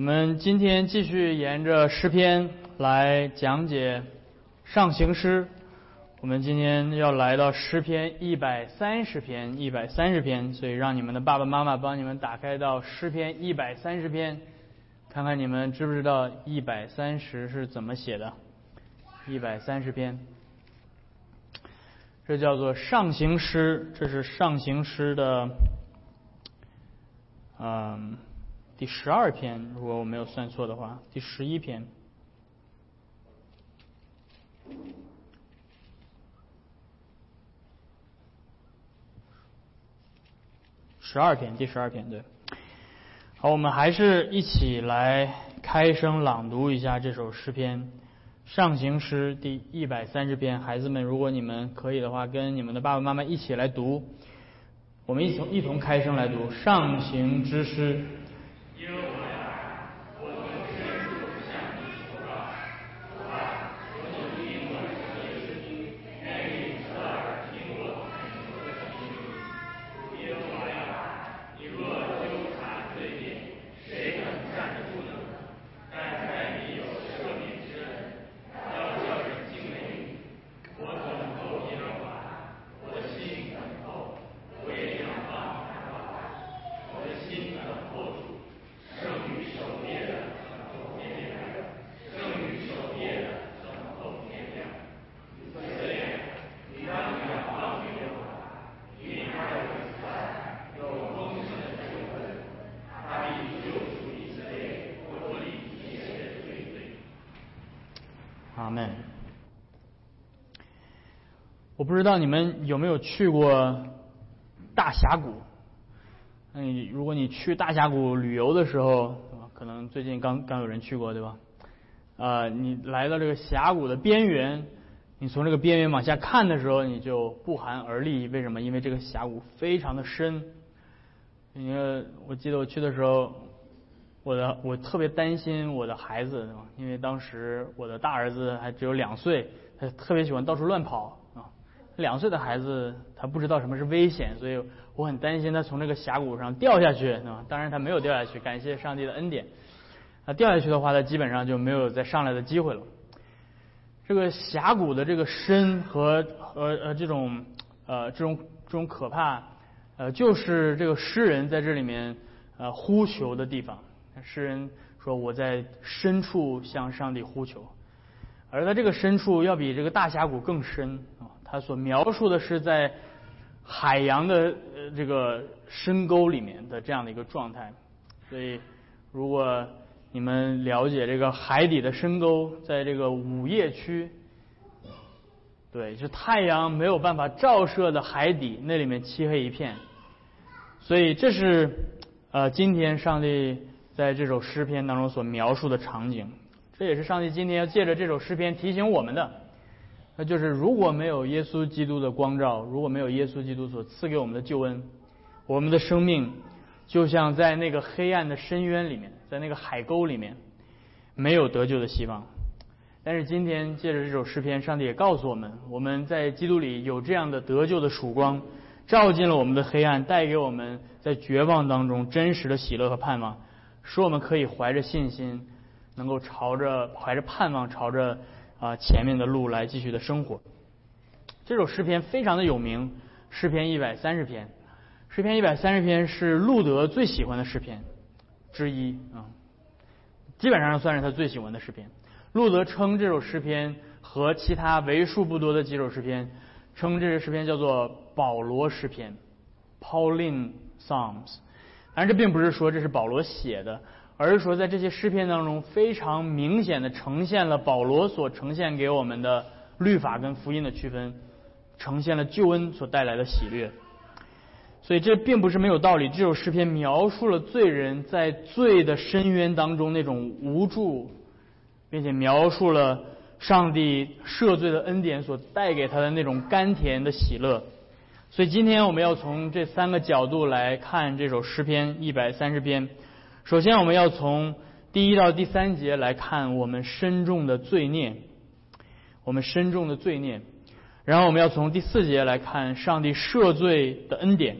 我们今天继续沿着诗篇来讲解上行诗。我们今天要来到诗篇一百三十篇，一百三十篇，所以让你们的爸爸妈妈帮你们打开到诗篇一百三十篇，看看你们知不知道一百三十是怎么写的。一百三十篇，这叫做上行诗，这是上行诗的，嗯。第十二篇，如果我没有算错的话，第十一篇，十二篇，第十二篇，对。好，我们还是一起来开声朗读一下这首诗篇《上行诗》第一百三十篇。孩子们，如果你们可以的话，跟你们的爸爸妈妈一起来读，我们一同一同开声来读《上行之诗》。不知道你们有没有去过大峡谷？嗯，如果你去大峡谷旅游的时候，可能最近刚刚有人去过，对吧？呃，你来到这个峡谷的边缘，你从这个边缘往下看的时候，你就不寒而栗。为什么？因为这个峡谷非常的深。因为我记得我去的时候，我的我特别担心我的孩子，因为当时我的大儿子还只有两岁，他特别喜欢到处乱跑。两岁的孩子，他不知道什么是危险，所以我很担心他从这个峡谷上掉下去，啊，当然他没有掉下去，感谢上帝的恩典。他掉下去的话，他基本上就没有再上来的机会了。这个峡谷的这个深和和呃这种呃这种这种可怕，呃就是这个诗人在这里面呃呼求的地方。诗人说：“我在深处向上帝呼求。”而在这个深处，要比这个大峡谷更深啊。他所描述的是在海洋的呃这个深沟里面的这样的一个状态，所以如果你们了解这个海底的深沟，在这个午夜区，对，就太阳没有办法照射的海底，那里面漆黑一片，所以这是呃今天上帝在这首诗篇当中所描述的场景，这也是上帝今天要借着这首诗篇提醒我们的。那就是如果没有耶稣基督的光照，如果没有耶稣基督所赐给我们的救恩，我们的生命就像在那个黑暗的深渊里面，在那个海沟里面，没有得救的希望。但是今天借着这首诗篇，上帝也告诉我们，我们在基督里有这样的得救的曙光，照进了我们的黑暗，带给我们在绝望当中真实的喜乐和盼望，使我们可以怀着信心，能够朝着怀着盼望朝着。啊，前面的路来继续的生活。这首诗篇非常的有名，诗篇一百三十篇，诗篇一百三十篇是路德最喜欢的诗篇之一啊，基本上算是他最喜欢的诗篇。路德称这首诗篇和其他为数不多的几首诗篇，称这首诗篇叫做保罗诗篇 （Pauline Psalms）。但这并不是说这是保罗写的。而是说，在这些诗篇当中，非常明显的呈现了保罗所呈现给我们的律法跟福音的区分，呈现了救恩所带来的喜悦。所以这并不是没有道理。这首诗篇描述了罪人在罪的深渊当中那种无助，并且描述了上帝赦罪的恩典所带给他的那种甘甜的喜乐。所以今天我们要从这三个角度来看这首诗篇一百三十篇。首先，我们要从第一到第三节来看我们深重的罪孽，我们深重的罪孽。然后，我们要从第四节来看上帝赦罪的恩典，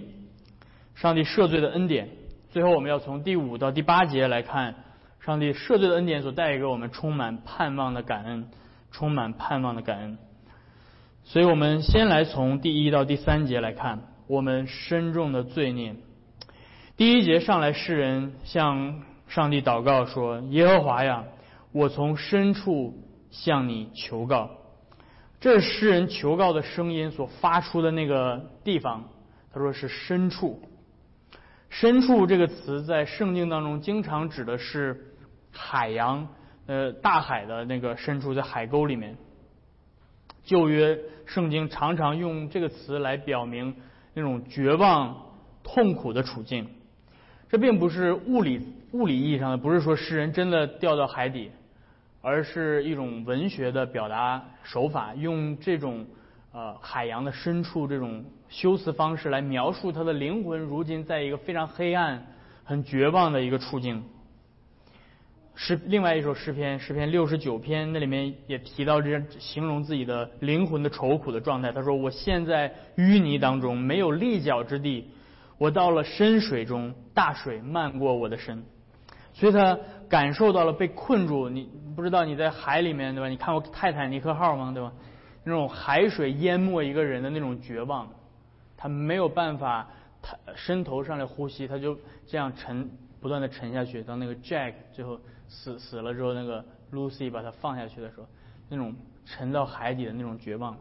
上帝赦罪的恩典。最后，我们要从第五到第八节来看上帝赦罪的恩典所带给我们充满盼望的感恩，充满盼望的感恩。所以我们先来从第一到第三节来看，我们深重的罪孽。第一节上来，诗人向上帝祷告说：“耶和华呀，我从深处向你求告。”这是诗人求告的声音所发出的那个地方。他说是深处。深处这个词在圣经当中经常指的是海洋，呃，大海的那个深处，在海沟里面。旧约圣经常常用这个词来表明那种绝望、痛苦的处境。这并不是物理物理意义上的，不是说诗人真的掉到海底，而是一种文学的表达手法，用这种呃海洋的深处这种。修辞方式来描述他的灵魂，如今在一个非常黑暗、很绝望的一个处境。诗另外一首诗篇，诗篇六十九篇，那里面也提到这样形容自己的灵魂的愁苦的状态。他说：“我现在淤泥当中，没有立脚之地；我到了深水中，大水漫过我的身。”所以他感受到了被困住。你不知道你在海里面对吧？你看过泰坦尼克号吗？对吧？那种海水淹没一个人的那种绝望。他没有办法，他伸头上来呼吸，他就这样沉，不断的沉下去。当那个 Jack 最后死死了之后，那个 Lucy 把他放下去的时候，那种沉到海底的那种绝望，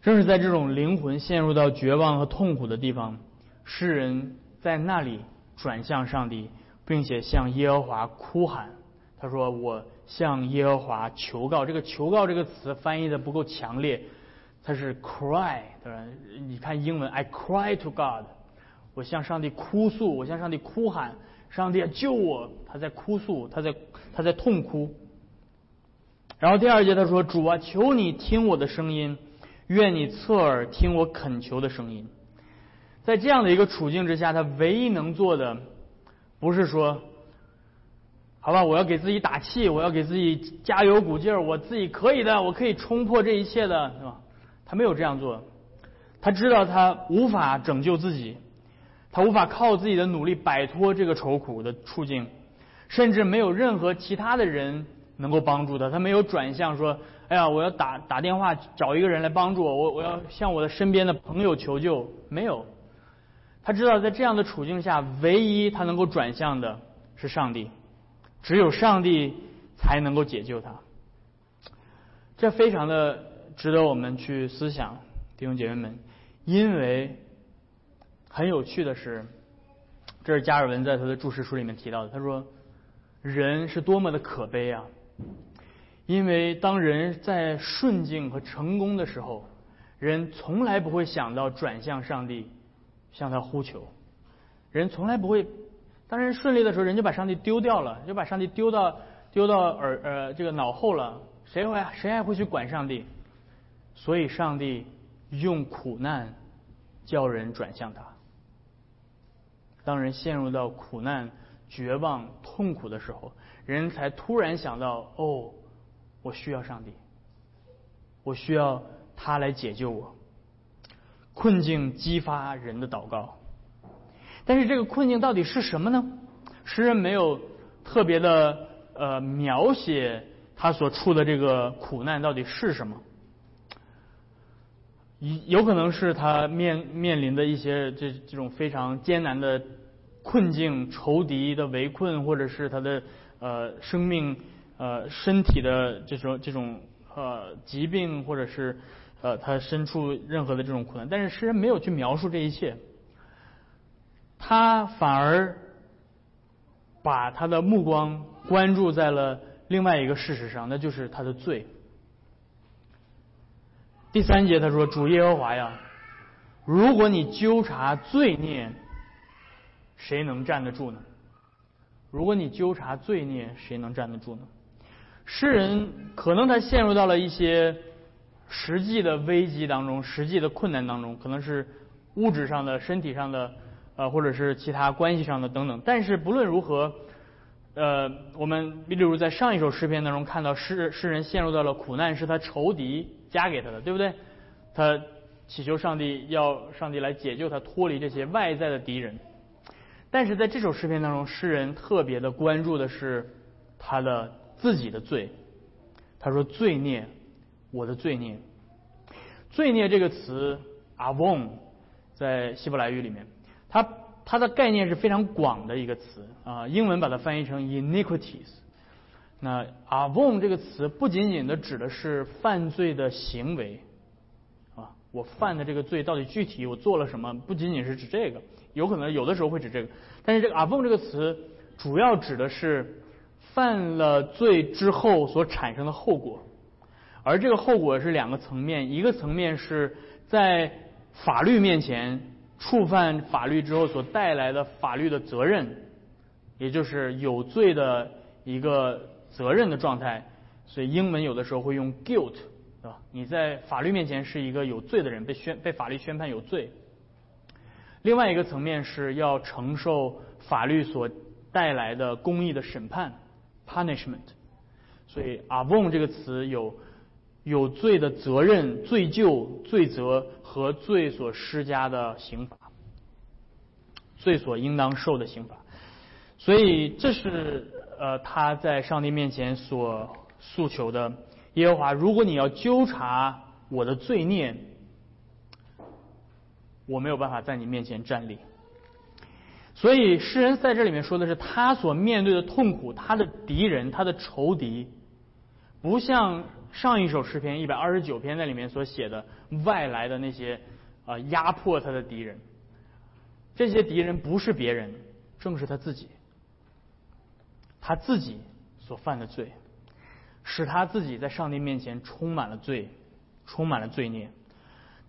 正是在这种灵魂陷入到绝望和痛苦的地方，诗人在那里转向上帝，并且向耶和华哭喊。他说：“我向耶和华求告。”这个“求告”这个词翻译的不够强烈。他是 cry，对吧？你看英文，I cry to God，我向上帝哭诉，我向上帝哭喊，上帝救我！他在哭诉，他在他在痛哭。然后第二节他说：“主啊，求你听我的声音，愿你侧耳听我恳求的声音。”在这样的一个处境之下，他唯一能做的，不是说，好吧，我要给自己打气，我要给自己加油鼓劲儿，我自己可以的，我可以冲破这一切的，是吧？他没有这样做，他知道他无法拯救自己，他无法靠自己的努力摆脱这个愁苦的处境，甚至没有任何其他的人能够帮助他。他没有转向说：“哎呀，我要打打电话找一个人来帮助我，我我要向我的身边的朋友求救。”没有，他知道在这样的处境下，唯一他能够转向的是上帝，只有上帝才能够解救他。这非常的。值得我们去思想，弟兄姐妹们，因为很有趣的是，这是加尔文在他的注释书里面提到的。他说，人是多么的可悲啊！因为当人在顺境和成功的时候，人从来不会想到转向上帝，向他呼求。人从来不会，当人顺利的时候，人就把上帝丢掉了，就把上帝丢到丢到耳呃这个脑后了。谁会谁还会去管上帝？所以，上帝用苦难叫人转向他。当人陷入到苦难、绝望、痛苦的时候，人才突然想到：哦，我需要上帝，我需要他来解救我。困境激发人的祷告，但是这个困境到底是什么呢？诗人没有特别的呃描写他所处的这个苦难到底是什么。有可能是他面面临的一些这这种非常艰难的困境、仇敌的围困，或者是他的呃生命呃身体的这种这种呃疾病，或者是呃他身处任何的这种苦难。但是诗人没有去描述这一切，他反而把他的目光关注在了另外一个事实上，那就是他的罪。第三节他说：“主耶和华呀，如果你纠察罪孽，谁能站得住呢？如果你纠察罪孽，谁能站得住呢？”诗人可能他陷入到了一些实际的危机当中，实际的困难当中，可能是物质上的、身体上的，呃，或者是其他关系上的等等。但是不论如何，呃，我们例如在上一首诗篇当中看到诗诗人陷入到了苦难，是他仇敌。加给他的，对不对？他祈求上帝，要上帝来解救他，脱离这些外在的敌人。但是在这首诗篇当中，诗人特别的关注的是他的自己的罪。他说：“罪孽，我的罪孽。”罪孽这个词 “avon” 在希伯来语里面，它它的概念是非常广的一个词啊。英文把它翻译成 “iniquities”。那 “avon” 这个词不仅仅的指的是犯罪的行为啊，我犯的这个罪到底具体我做了什么？不仅仅是指这个，有可能有的时候会指这个。但是这个 “avon” 这个词主要指的是犯了罪之后所产生的后果。而这个后果是两个层面，一个层面是在法律面前触犯法律之后所带来的法律的责任，也就是有罪的一个责任的状态。所以英文有的时候会用 guilt，对吧？你在法律面前是一个有罪的人，被宣被法律宣判有罪。另外一个层面是要承受法律所带来的公义的审判 punishment。所以 avon 这个词有。有罪的责任、罪疚、罪责和罪所施加的刑罚，罪所应当受的刑罚。所以这是呃他在上帝面前所诉求的。耶和华，如果你要纠察我的罪孽，我没有办法在你面前站立。所以诗人在这里面说的是他所面对的痛苦，他的敌人，他的仇敌，不像。上一首诗篇一百二十九篇在里面所写的外来的那些啊压迫他的敌人，这些敌人不是别人，正是他自己，他自己所犯的罪，使他自己在上帝面前充满了罪，充满了罪孽。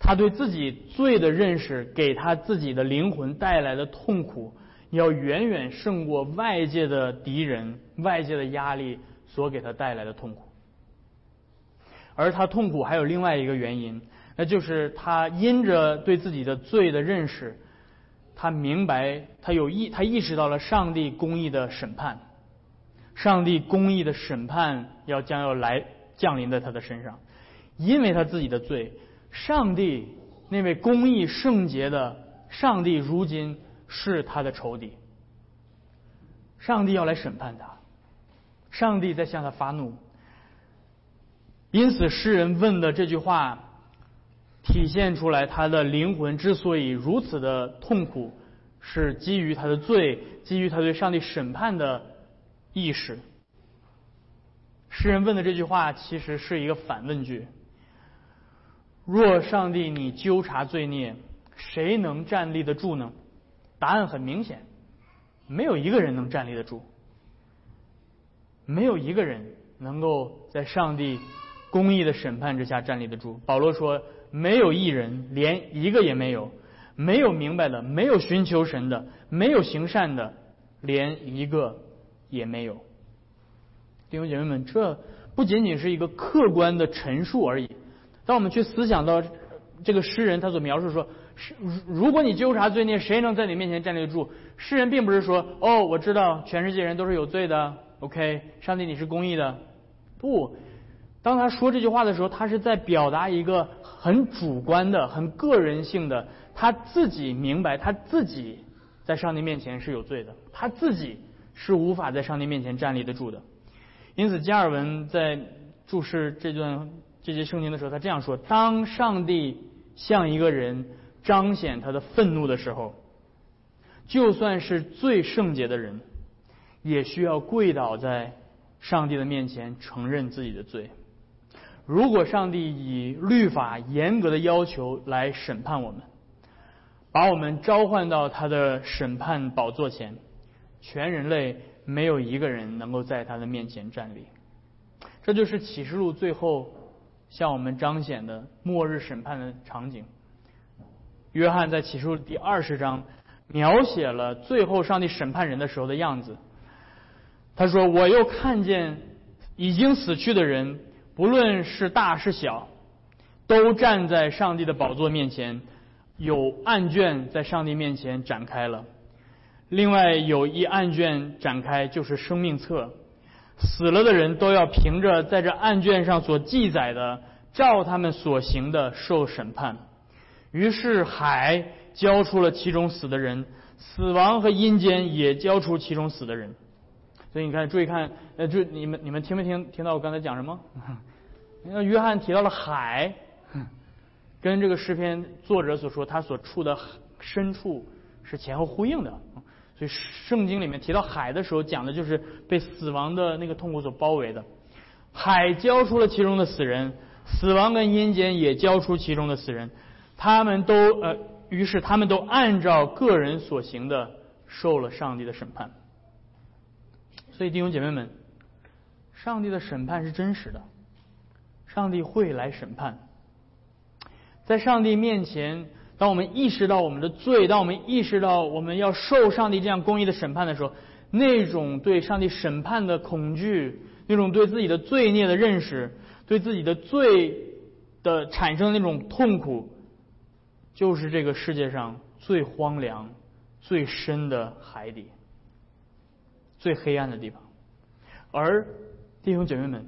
他对自己罪的认识，给他自己的灵魂带来的痛苦，要远远胜过外界的敌人、外界的压力所给他带来的痛苦。而他痛苦还有另外一个原因，那就是他因着对自己的罪的认识，他明白他有意他意识到了上帝公义的审判，上帝公义的审判要将要来降临在他的身上，因为他自己的罪，上帝那位公义圣洁的上帝如今是他的仇敌，上帝要来审判他，上帝在向他发怒。因此，诗人问的这句话，体现出来他的灵魂之所以如此的痛苦，是基于他的罪，基于他对上帝审判的意识。诗人问的这句话其实是一个反问句：若上帝你纠察罪孽，谁能站立得住呢？答案很明显，没有一个人能站立得住，没有一个人能够在上帝。公义的审判之下站立得住。保罗说：“没有一人，连一个也没有；没有明白的，没有寻求神的，没有行善的，连一个也没有。”弟兄姐妹们，这不仅仅是一个客观的陈述而已。当我们去思想到这个诗人他所描述说：“是如果你纠察罪孽，谁能在你面前站立得住？”诗人并不是说：“哦，我知道全世界人都是有罪的。”OK，上帝你是公义的。不。当他说这句话的时候，他是在表达一个很主观的、很个人性的，他自己明白他自己在上帝面前是有罪的，他自己是无法在上帝面前站立得住的。因此，加尔文在注释这段这节圣经的时候，他这样说：当上帝向一个人彰显他的愤怒的时候，就算是最圣洁的人，也需要跪倒在上帝的面前，承认自己的罪。如果上帝以律法严格的要求来审判我们，把我们召唤到他的审判宝座前，全人类没有一个人能够在他的面前站立。这就是启示录最后向我们彰显的末日审判的场景。约翰在启示录第二十章描写了最后上帝审判人的时候的样子。他说：“我又看见已经死去的人。”不论是大是小，都站在上帝的宝座面前，有案卷在上帝面前展开了。另外有一案卷展开，就是生命册。死了的人都要凭着在这案卷上所记载的，照他们所行的受审判。于是海交出了其中死的人，死亡和阴间也交出其中死的人。所以你看，注意看，呃，就你们你们听没听听到我刚才讲什么？那 约翰提到了海，跟这个诗篇作者所说他所处的深处是前后呼应的。所以圣经里面提到海的时候，讲的就是被死亡的那个痛苦所包围的。海交出了其中的死人，死亡跟阴间也交出其中的死人，他们都呃，于是他们都按照个人所行的受了上帝的审判。所以弟兄姐妹们，上帝的审判是真实的，上帝会来审判。在上帝面前，当我们意识到我们的罪，当我们意识到我们要受上帝这样公义的审判的时候，那种对上帝审判的恐惧，那种对自己的罪孽的认识，对自己的罪的产生的那种痛苦，就是这个世界上最荒凉、最深的海底。最黑暗的地方，而弟兄姐妹们，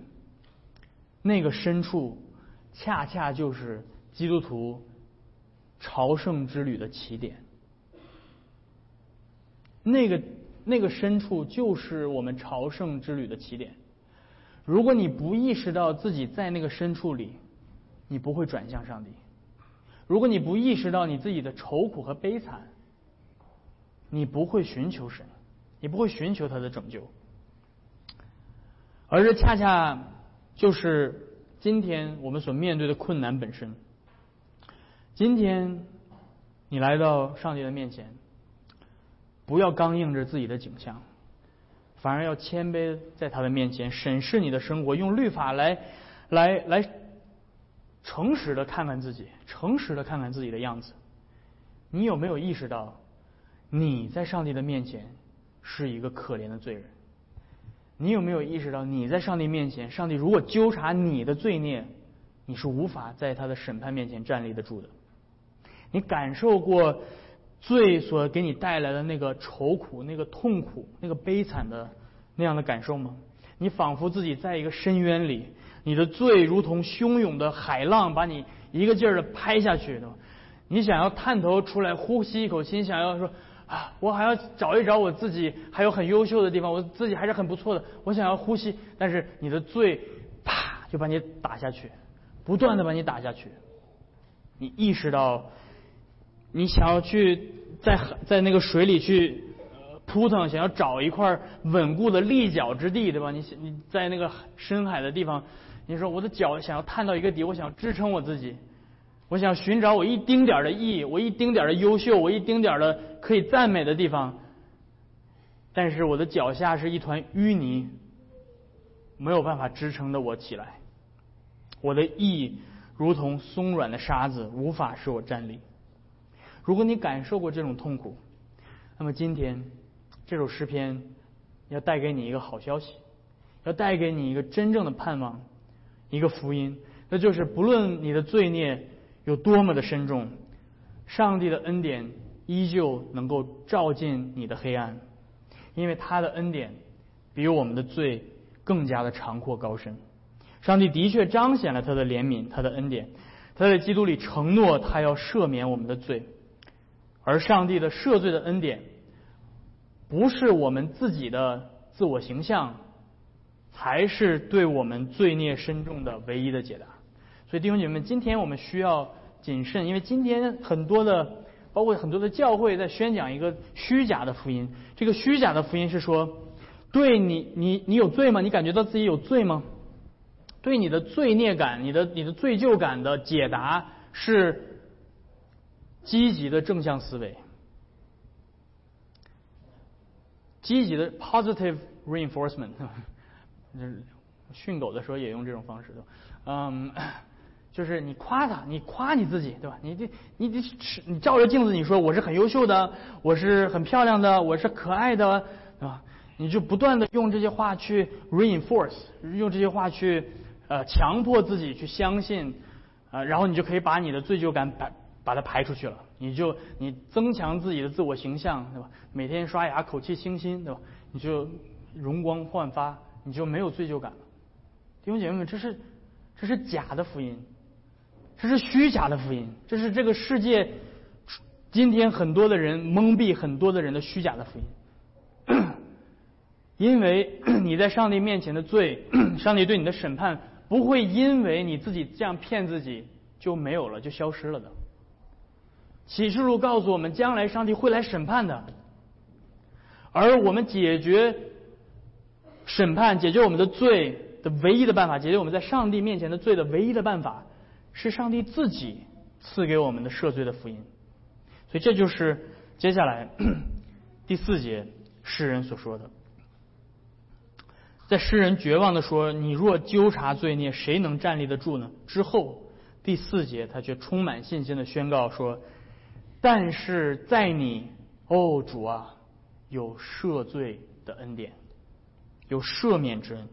那个深处，恰恰就是基督徒朝圣之旅的起点。那个那个深处，就是我们朝圣之旅的起点。如果你不意识到自己在那个深处里，你不会转向上帝；如果你不意识到你自己的愁苦和悲惨，你不会寻求神。你不会寻求他的拯救，而这恰恰就是今天我们所面对的困难本身。今天你来到上帝的面前，不要刚硬着自己的景象，反而要谦卑在他的面前审视你的生活，用律法来来来诚实的看看自己，诚实的看看自己的样子。你有没有意识到你在上帝的面前？是一个可怜的罪人，你有没有意识到你在上帝面前，上帝如果纠察你的罪孽，你是无法在他的审判面前站立得住的？你感受过罪所给你带来的那个愁苦、那个痛苦、那个悲惨的那样的感受吗？你仿佛自己在一个深渊里，你的罪如同汹涌的海浪，把你一个劲儿的拍下去，对吧？你想要探头出来呼吸一口气，想要说。啊，我还要找一找我自己还有很优秀的地方，我自己还是很不错的。我想要呼吸，但是你的罪，啪就把你打下去，不断的把你打下去。你意识到，你想要去在在那个水里去扑腾，想要找一块稳固的立脚之地，对吧？你你在那个深海的地方，你说我的脚想要探到一个底，我想支撑我自己。我想寻找我一丁点的意义，我一丁点的优秀，我一丁点的可以赞美的地方。但是我的脚下是一团淤泥，没有办法支撑的我起来。我的意如同松软的沙子，无法使我站立。如果你感受过这种痛苦，那么今天这首诗篇要带给你一个好消息，要带给你一个真正的盼望，一个福音，那就是不论你的罪孽。有多么的深重，上帝的恩典依旧能够照进你的黑暗，因为他的恩典比我们的罪更加的长阔高深。上帝的确彰显了他的怜悯，他的恩典，他在基督里承诺他要赦免我们的罪，而上帝的赦罪的恩典，不是我们自己的自我形象，才是对我们罪孽深重的唯一的解答。所以弟兄姐妹们，今天我们需要谨慎，因为今天很多的，包括很多的教会在宣讲一个虚假的福音。这个虚假的福音是说，对你，你，你有罪吗？你感觉到自己有罪吗？对你的罪孽感、你的你的罪疚感的解答是积极的正向思维，积极的 positive reinforcement。训狗的时候也用这种方式的，嗯。就是你夸他，你夸你自己，对吧？你这，你这，你照着镜子，你说我是很优秀的，我是很漂亮的，我是可爱的，对吧？你就不断的用这些话去 reinforce，用这些话去呃强迫自己去相信，啊，然后你就可以把你的罪疚感摆把它排出去了，你就你增强自己的自我形象，对吧？每天刷牙口气清新，对吧？你就容光焕发，你就没有罪疚感了。弟兄姐妹们，这是这是假的福音。这是虚假的福音，这是这个世界今天很多的人蒙蔽很多的人的虚假的福音，因为 你在上帝面前的罪，上帝对你的审判不会因为你自己这样骗自己就没有了，就消失了的。启示录告诉我们，将来上帝会来审判的，而我们解决审判、解决我们的罪的唯一的办法，解决我们在上帝面前的罪的唯一的办法，是上帝自己赐给我们的赦罪的福音。所以这就是接下来 第四节诗人所说的，在诗人绝望的说：“你若纠察罪孽，谁能站立得住呢？”之后第四节他却充满信心的宣告说：“但是在你，哦主啊，有赦罪的恩典，有赦免之恩。”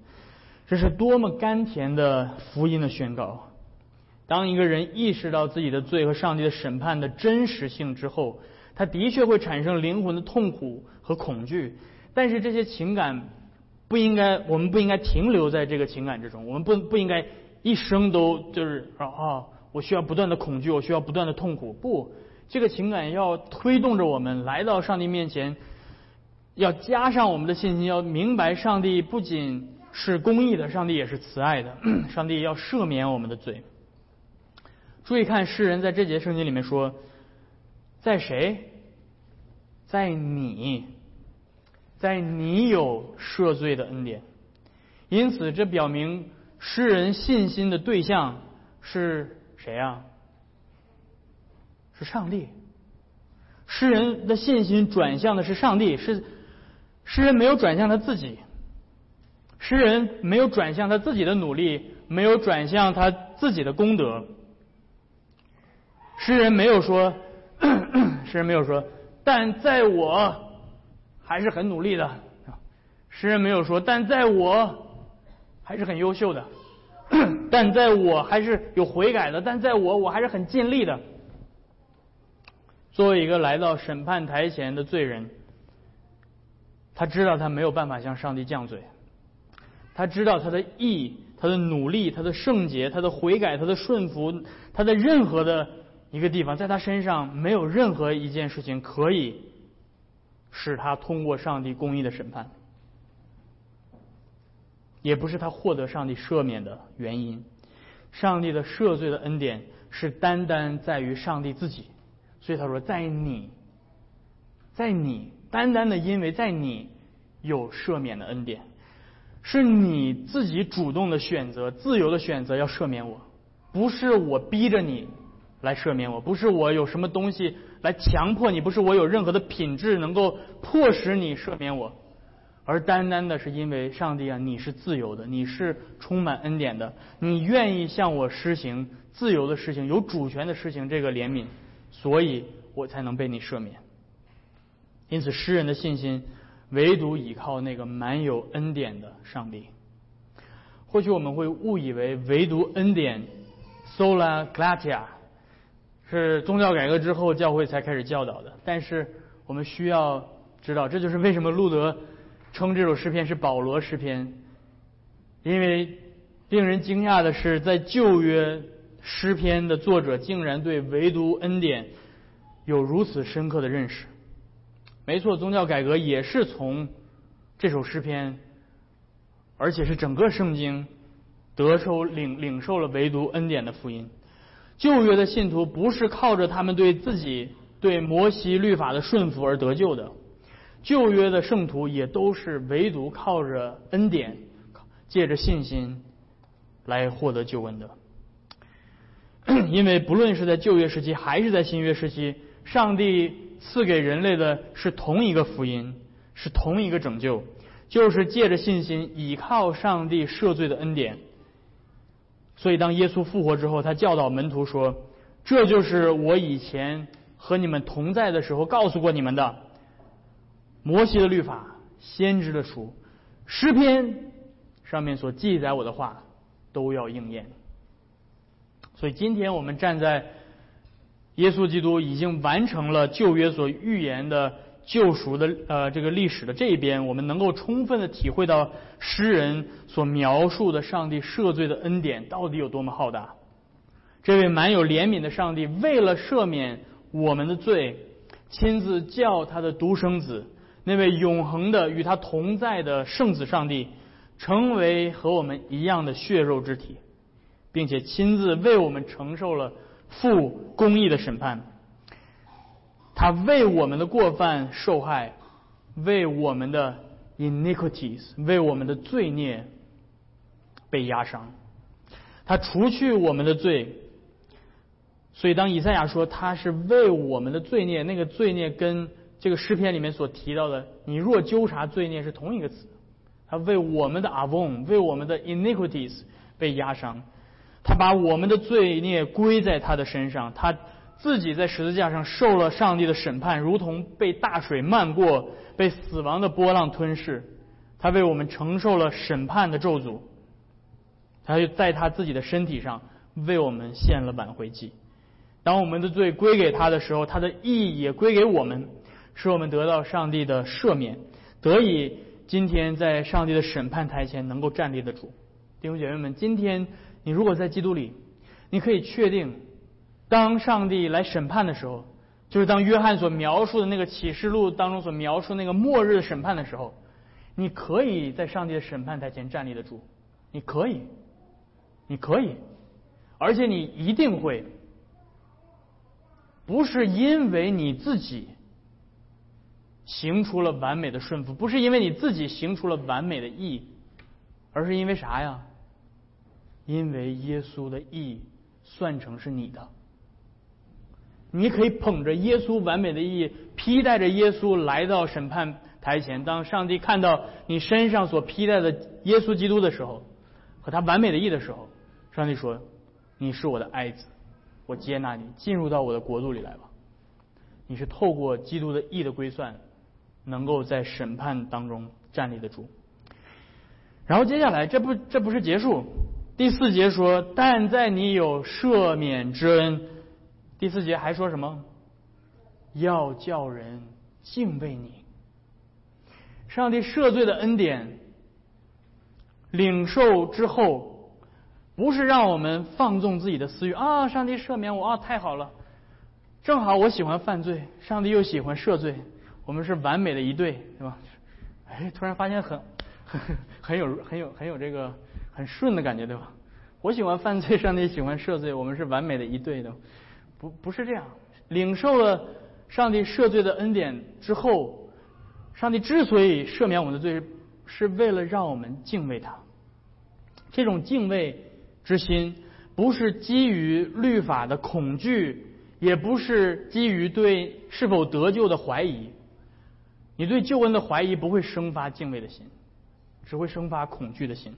这是多么甘甜的福音的宣告！当一个人意识到自己的罪和上帝的审判的真实性之后，他的确会产生灵魂的痛苦和恐惧。但是这些情感不应该，我们不应该停留在这个情感之中。我们不不应该一生都就是啊，我需要不断的恐惧，我需要不断的痛苦。不，这个情感要推动着我们来到上帝面前，要加上我们的信心，要明白上帝不仅是公义的，上帝也是慈爱的，上帝要赦免我们的罪。注意看，诗人在这节圣经里面说，在谁？在你，在你有赦罪的恩典。因此，这表明诗人信心的对象是谁啊？是上帝。诗人的信心转向的是上帝，是诗人没有转向他自己，诗人没有转向他自己的努力，没有转向他自己的功德。诗人没有说，诗人没有说，但在我还是很努力的。诗人没有说，但在我还是很优秀的，但在我还是有悔改的，但在我我还是很尽力的。作为一个来到审判台前的罪人，他知道他没有办法向上帝降罪，他知道他的义、他的努力、他的圣洁、他的悔改、他的顺服、他的任何的。一个地方，在他身上没有任何一件事情可以使他通过上帝公义的审判，也不是他获得上帝赦免的原因。上帝的赦罪的恩典是单单在于上帝自己，所以他说，在你，在你，单单的因为在你有赦免的恩典，是你自己主动的选择、自由的选择要赦免我，不是我逼着你。来赦免我，不是我有什么东西来强迫你，不是我有任何的品质能够迫使你赦免我，而单单的是因为上帝啊，你是自由的，你是充满恩典的，你愿意向我施行自由的事情，有主权的事情，这个怜悯，所以我才能被你赦免。因此，诗人的信心唯独依靠那个满有恩典的上帝。或许我们会误以为唯独恩典，sola gratia。是宗教改革之后教会才开始教导的，但是我们需要知道，这就是为什么路德称这首诗篇是保罗诗篇，因为令人惊讶的是，在旧约诗篇的作者竟然对唯独恩典有如此深刻的认识。没错，宗教改革也是从这首诗篇，而且是整个圣经得受领领受了唯独恩典的福音。旧约的信徒不是靠着他们对自己对摩西律法的顺服而得救的，旧约的圣徒也都是唯独靠着恩典，借着信心来获得救恩的。因为不论是在旧约时期还是在新约时期，上帝赐给人类的是同一个福音，是同一个拯救，就是借着信心倚靠上帝赦罪的恩典。所以，当耶稣复活之后，他教导门徒说：“这就是我以前和你们同在的时候告诉过你们的，摩西的律法、先知的书、诗篇上面所记载我的话，都要应验。”所以，今天我们站在耶稣基督已经完成了旧约所预言的。救赎的呃这个历史的这一边，我们能够充分的体会到诗人所描述的上帝赦罪的恩典到底有多么浩大。这位满有怜悯的上帝，为了赦免我们的罪，亲自叫他的独生子，那位永恒的与他同在的圣子上帝，成为和我们一样的血肉之体，并且亲自为我们承受了负公义的审判。他为我们的过犯受害，为我们的 iniquities，为我们的罪孽被压伤。他除去我们的罪。所以，当以赛亚说他是为我们的罪孽，那个罪孽跟这个诗篇里面所提到的“你若纠察罪孽”是同一个词。他为我们的 avon，为我们的 iniquities 被压伤。他把我们的罪孽归在他的身上，他自己在十字架上受了上帝的审判，如同被大水漫过，被死亡的波浪吞噬。他为我们承受了审判的咒诅。他就在他自己的身体上为我们献了挽回祭。当我们的罪归给他的时候，他的义也归给我们，使我们得到上帝的赦免，得以今天在上帝的审判台前能够站立得住。弟兄姐妹们，今天你如果在基督里，你可以确定，当上帝来审判的时候，就是当约翰所描述的那个启示录当中所描述那个末日的审判的时候，你可以在上帝的审判台前站立得住，你可以，你可以，而且你一定会。不是因为你自己行出了完美的顺服，不是因为你自己行出了完美的义，而是因为啥呀？因为耶稣的义算成是你的，你可以捧着耶稣完美的义，披戴着耶稣来到审判台前。当上帝看到你身上所披戴的耶稣基督的时候，和他完美的义的时候，上帝说：“你是我的爱子。”我接纳你进入到我的国度里来吧。你是透过基督的义的归算，能够在审判当中站立得住。然后接下来，这不这不是结束。第四节说，但在你有赦免之恩。第四节还说什么？要叫人敬畏你。上帝赦罪的恩典，领受之后。不是让我们放纵自己的私欲啊！上帝赦免我啊，太好了！正好我喜欢犯罪，上帝又喜欢赦罪，我们是完美的一对，对吧？哎，突然发现很很 很有很有很有这个很顺的感觉，对吧？我喜欢犯罪，上帝喜欢赦罪，我们是完美的一对的。不不是这样，领受了上帝赦罪的恩典之后，上帝之所以赦免我们的罪，是为了让我们敬畏他。这种敬畏。之心不是基于律法的恐惧，也不是基于对是否得救的怀疑。你对救恩的怀疑不会生发敬畏的心，只会生发恐惧的心。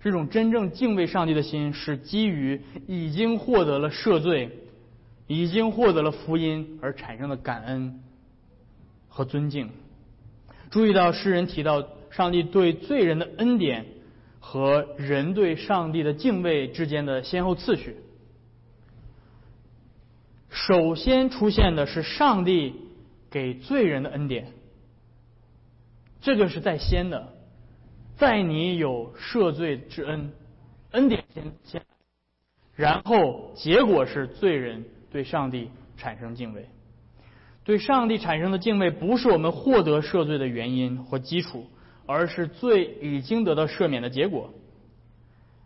这种真正敬畏上帝的心，是基于已经获得了赦罪、已经获得了福音而产生的感恩和尊敬。注意到诗人提到上帝对罪人的恩典。和人对上帝的敬畏之间的先后次序，首先出现的是上帝给罪人的恩典，这个是在先的，在你有赦罪之恩，恩典先先，然后结果是罪人对上帝产生敬畏，对上帝产生的敬畏不是我们获得赦罪的原因或基础。而是罪已经得到赦免的结果。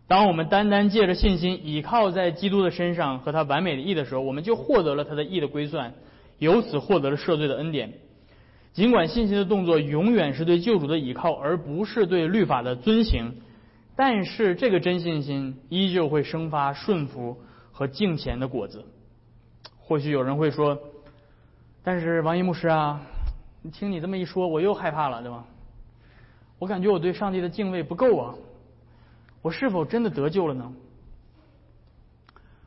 当我们单单借着信心倚靠在基督的身上和他完美的义的时候，我们就获得了他的义的归算，由此获得了赦罪的恩典。尽管信心的动作永远是对救主的倚靠，而不是对律法的遵行，但是这个真信心依旧会生发顺服和敬虔的果子。或许有人会说：“但是王一牧师啊，听你这么一说，我又害怕了，对吧？”我感觉我对上帝的敬畏不够啊！我是否真的得救了呢？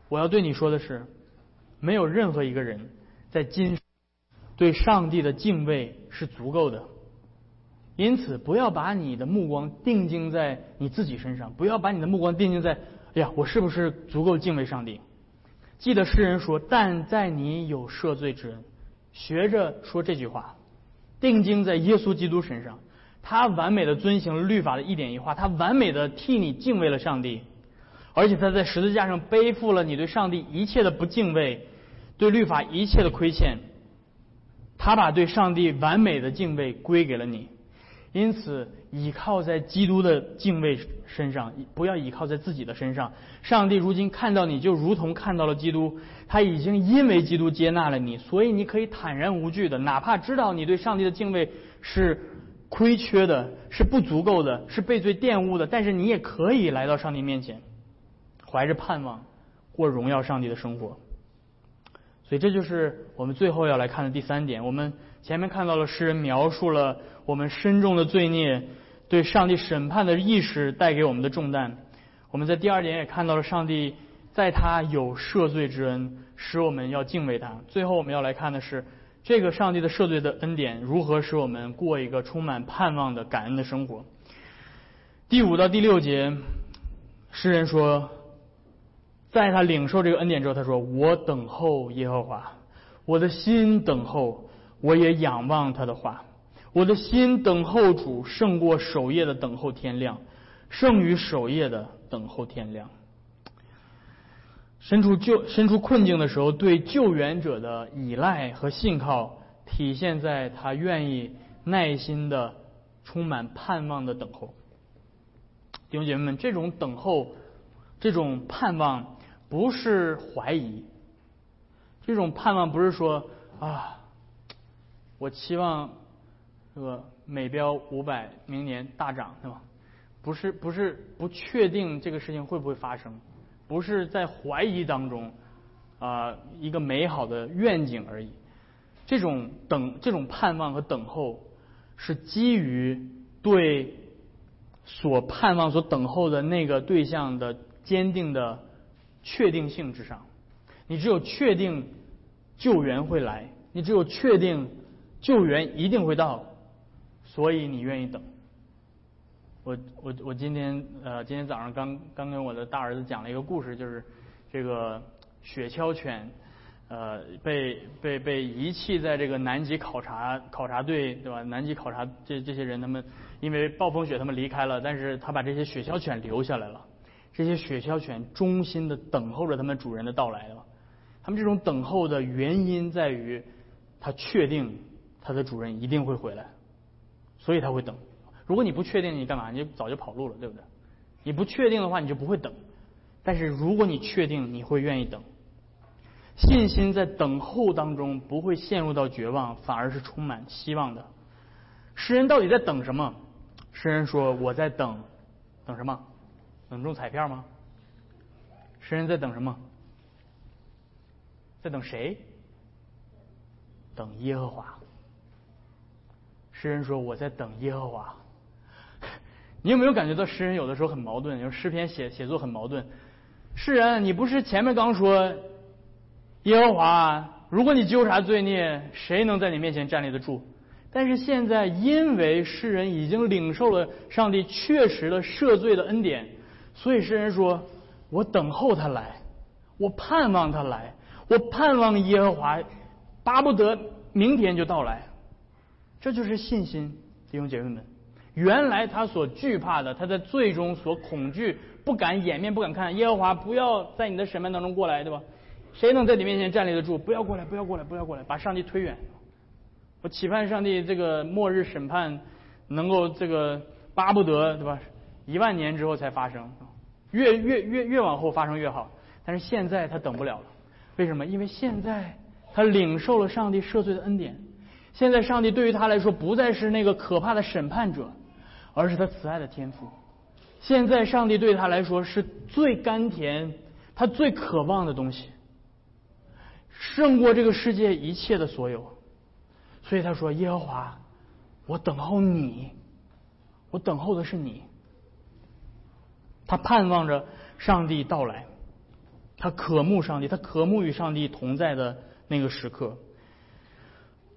我要对你说的是，没有任何一个人在今对上帝的敬畏是足够的。因此，不要把你的目光定睛在你自己身上，不要把你的目光定睛在“哎呀，我是不是足够敬畏上帝？”记得诗人说：“但在你有赦罪之恩。”学着说这句话，定睛在耶稣基督身上。他完美的遵行了律法的一点一画，他完美的替你敬畏了上帝，而且他在十字架上背负了你对上帝一切的不敬畏，对律法一切的亏欠，他把对上帝完美的敬畏归给了你。因此，倚靠在基督的敬畏身上，不要倚靠在自己的身上。上帝如今看到你就如同看到了基督，他已经因为基督接纳了你，所以你可以坦然无惧的，哪怕知道你对上帝的敬畏是亏缺的，是不足够的，是被罪玷污的，但是你也可以来到上帝面前，怀着盼望过荣耀上帝的生活。所以，这就是我们最后要来看的第三点。我们前面看到了诗人描述了我们深重的罪孽对上帝审判的意识带给我们的重担。我们在第二点也看到了上帝在他有赦罪之恩，使我们要敬畏他。最后，我们要来看的是这个上帝的赦罪的恩典如何使我们过一个充满盼望的感恩的生活。第五到第六节，诗人说。在他领受这个恩典之后，他说：“我等候耶和华，我的心等候，我也仰望他的话。我的心等候主，胜过守夜的等候天亮，胜于守夜的等候天亮。身处救身处困境的时候，对救援者的依赖和信靠，体现在他愿意耐心的、充满盼望的等候。弟兄姐妹们，这种等候，这种盼望。”不是怀疑，这种盼望不是说啊，我期望这个美标五百明年大涨，对吧？不是，不是不确定这个事情会不会发生，不是在怀疑当中啊一个美好的愿景而已。这种等，这种盼望和等候，是基于对所盼望、所等候的那个对象的坚定的。确定性之上，你只有确定救援会来，你只有确定救援一定会到，所以你愿意等。我我我今天呃今天早上刚刚跟我的大儿子讲了一个故事，就是这个雪橇犬呃被被被遗弃在这个南极考察考察队对吧？南极考察这这些人他们因为暴风雪他们离开了，但是他把这些雪橇犬留下来了。这些雪橇犬忠心的等候着他们主人的到来的，他们这种等候的原因在于，他确定他的主人一定会回来，所以他会等。如果你不确定，你干嘛？你早就跑路了，对不对？你不确定的话，你就不会等。但是如果你确定，你会愿意等。信心在等候当中不会陷入到绝望，反而是充满希望的。诗人到底在等什么？诗人说：“我在等，等什么？”等中彩票吗？诗人在等什么？在等谁？等耶和华。诗人说：“我在等耶和华。”你有没有感觉到诗人有的时候很矛盾？有诗篇写写作很矛盾。诗人，你不是前面刚说耶和华？如果你纠察罪孽，谁能在你面前站立得住？但是现在，因为诗人已经领受了上帝确实的赦罪的恩典。所以诗人说：“我等候他来，我盼望他来，我盼望耶和华，巴不得明天就到来。”这就是信心，弟兄姐妹们。原来他所惧怕的，他在最终所恐惧、不敢掩面、不敢看耶和华，不要在你的审判当中过来，对吧？谁能在你面前站立得住？不要过来，不要过来，不要过来，把上帝推远。我期盼上帝这个末日审判能够这个巴不得，对吧？一万年之后才发生。越越越越往后发生越好，但是现在他等不了了。为什么？因为现在他领受了上帝赦罪的恩典。现在上帝对于他来说不再是那个可怕的审判者，而是他慈爱的天赋。现在上帝对他来说是最甘甜，他最渴望的东西，胜过这个世界一切的所有。所以他说：“耶和华，我等候你，我等候的是你。”他盼望着上帝到来，他渴慕上帝，他渴慕与上帝同在的那个时刻。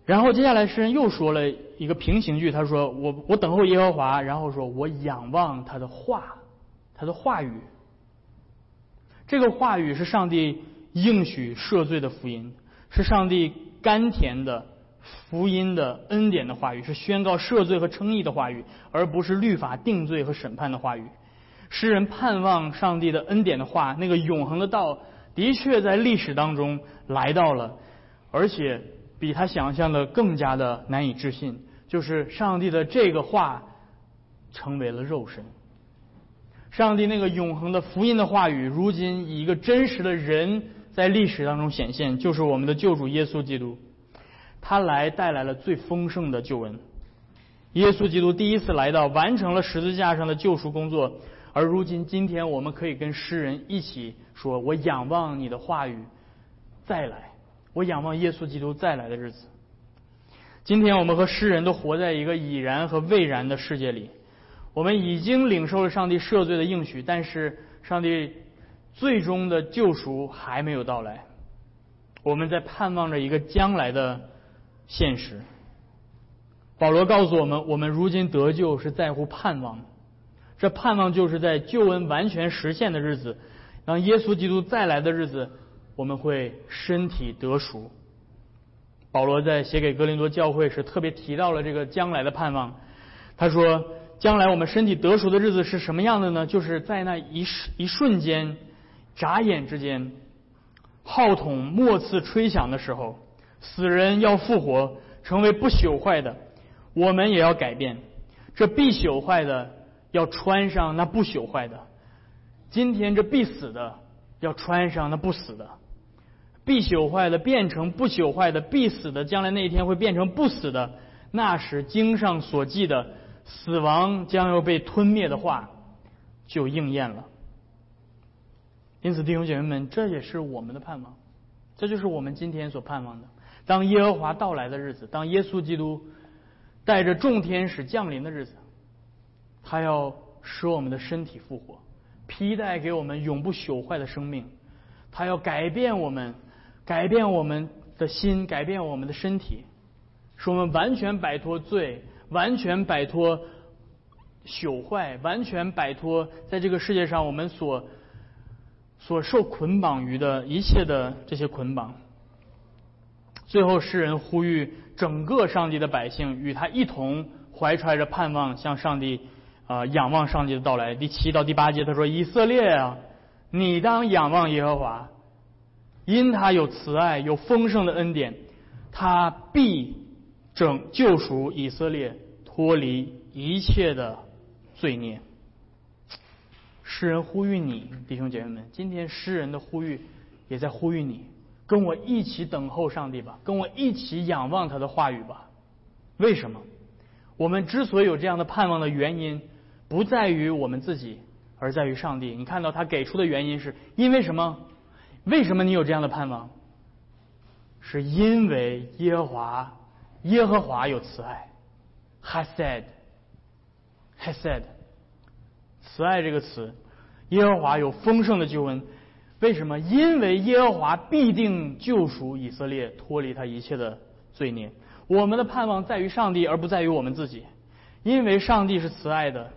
然后接下来诗人又说了一个平行句，他说：“我我等候耶和华，然后说我仰望他的话，他的话语。这个话语是上帝应许赦罪的福音，是上帝甘甜的福音的恩典的话语，是宣告赦罪和称义的话语，而不是律法定罪和审判的话语。”诗人盼望上帝的恩典的话，那个永恒的道的确在历史当中来到了，而且比他想象的更加的难以置信，就是上帝的这个话成为了肉身。上帝那个永恒的福音的话语，如今以一个真实的人在历史当中显现，就是我们的救主耶稣基督。他来带来了最丰盛的救恩。耶稣基督第一次来到，完成了十字架上的救赎工作。而如今，今天我们可以跟诗人一起说：“我仰望你的话语再来，我仰望耶稣基督再来的日子。”今天我们和诗人都活在一个已然和未然的世界里。我们已经领受了上帝赦罪的应许，但是上帝最终的救赎还没有到来。我们在盼望着一个将来的现实。保罗告诉我们，我们如今得救是在乎盼望。这盼望就是在救恩完全实现的日子，当耶稣基督再来的日子，我们会身体得赎。保罗在写给格林多教会时特别提到了这个将来的盼望。他说：“将来我们身体得赎的日子是什么样的呢？就是在那一瞬一瞬间，眨眼之间，号筒末次吹响的时候，死人要复活，成为不朽坏的；我们也要改变，这必朽坏的。”要穿上那不朽坏的，今天这必死的要穿上那不死的，必朽坏的变成不朽坏的，必死的将来那一天会变成不死的。那时经上所记的死亡将要被吞灭的话就应验了。因此，弟兄姐妹们，这也是我们的盼望，这就是我们今天所盼望的。当耶和华到来的日子，当耶稣基督带着众天使降临的日子。他要使我们的身体复活，披戴给我们永不朽坏的生命。他要改变我们，改变我们的心，改变我们的身体，使我们完全摆脱罪，完全摆脱朽坏，完全摆脱在这个世界上我们所所受捆绑于的一切的这些捆绑。最后，诗人呼吁整个上帝的百姓与他一同怀揣着盼望，向上帝。啊，仰望上帝的到来。第七到第八节，他说：“以色列啊，你当仰望耶和华，因他有慈爱，有丰盛的恩典，他必拯救赎以色列，脱离一切的罪孽。”诗人呼吁你，弟兄姐妹们，今天诗人的呼吁也在呼吁你，跟我一起等候上帝吧，跟我一起仰望他的话语吧。为什么？我们之所以有这样的盼望的原因。不在于我们自己，而在于上帝。你看到他给出的原因是因为什么？为什么你有这样的盼望？是因为耶和华，耶和华有慈爱。He said，He said，慈爱这个词，耶和华有丰盛的救恩。为什么？因为耶和华必定救赎以色列，脱离他一切的罪孽。我们的盼望在于上帝，而不在于我们自己。因为上帝是慈爱的。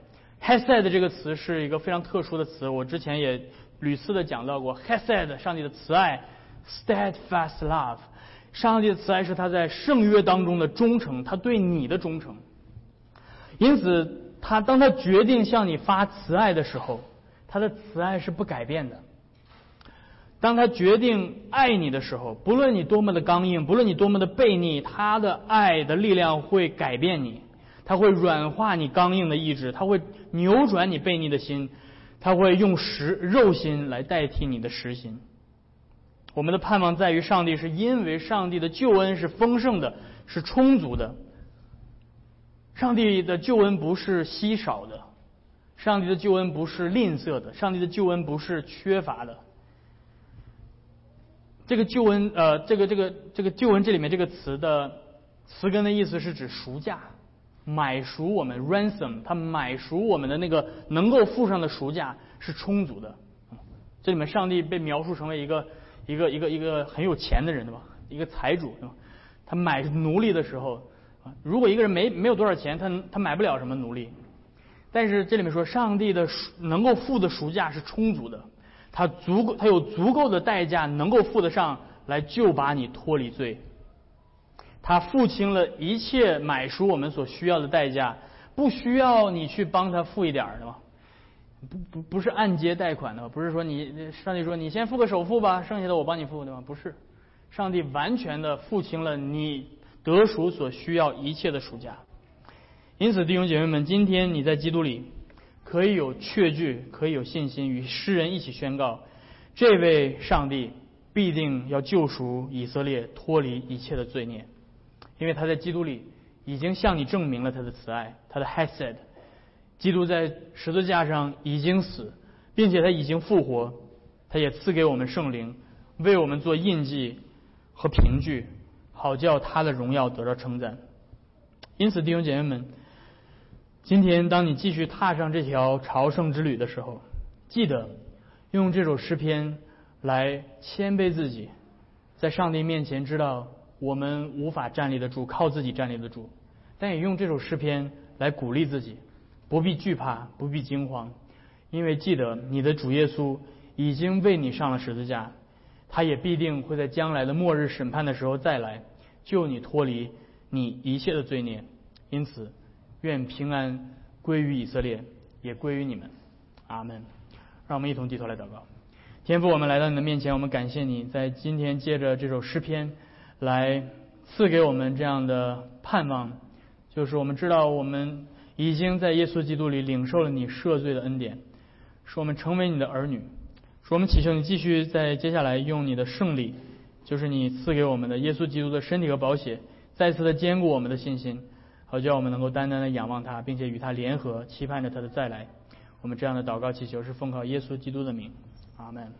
Hesed 这个词是一个非常特殊的词，我之前也屡次的讲到过。Hesed，上帝的慈爱，steadfast love，上帝的慈爱是他在圣约当中的忠诚，他对你的忠诚。因此，他当他决定向你发慈爱的时候，他的慈爱是不改变的。当他决定爱你的时候，不论你多么的刚硬，不论你多么的悖逆，他的爱的力量会改变你。他会软化你刚硬的意志，他会扭转你悖逆的心，他会用实肉心来代替你的实心。我们的盼望在于上帝，是因为上帝的救恩是丰盛的，是充足的。上帝的救恩不是稀少的，上帝的救恩不是吝啬的，上帝的救恩不是缺乏的。这个救恩，呃，这个这个这个救恩这里面这个词的词根的意思是指赎价。买赎我们 ransom，他买赎我们的那个能够付上的赎价是充足的。这里面上帝被描述成为一个一个一个一个很有钱的人，对吧？一个财主，对吧？他买奴隶的时候，如果一个人没没有多少钱，他他买不了什么奴隶。但是这里面说，上帝的能够付的赎价是充足的，他足够，他有足够的代价能够付得上来救把你脱离罪。他付清了一切买赎我们所需要的代价，不需要你去帮他付一点儿的吗？不不不是按揭贷款的，不是说你上帝说你先付个首付吧，剩下的我帮你付对吗？不是，上帝完全的付清了你得赎所需要一切的赎价。因此，弟兄姐妹们，今天你在基督里可以有确据，可以有信心，与诗人一起宣告：这位上帝必定要救赎以色列，脱离一切的罪孽，因为他在基督里已经向你证明了他的慈爱，他的 Hesed。基督在十字架上已经死，并且他已经复活，他也赐给我们圣灵，为我们做印记和凭据，好叫他的荣耀得到称赞。因此，弟兄姐妹们。今天，当你继续踏上这条朝圣之旅的时候，记得用这首诗篇来谦卑自己，在上帝面前知道我们无法站立得住，靠自己站立得住，但也用这首诗篇来鼓励自己，不必惧怕，不必惊慌，因为记得你的主耶稣已经为你上了十字架，他也必定会在将来的末日审判的时候再来救你脱离你一切的罪孽，因此。愿平安归于以色列，也归于你们。阿门。让我们一同低头来祷告。天父，我们来到你的面前，我们感谢你在今天借着这首诗篇来赐给我们这样的盼望，就是我们知道我们已经在耶稣基督里领受了你赦罪的恩典，使我们成为你的儿女。使我们祈求你继续在接下来用你的胜利，就是你赐给我们的耶稣基督的身体和宝血，再次的坚固我们的信心。好叫我们能够单单的仰望他，并且与他联合，期盼着他的再来。我们这样的祷告祈求是奉靠耶稣基督的名，阿门。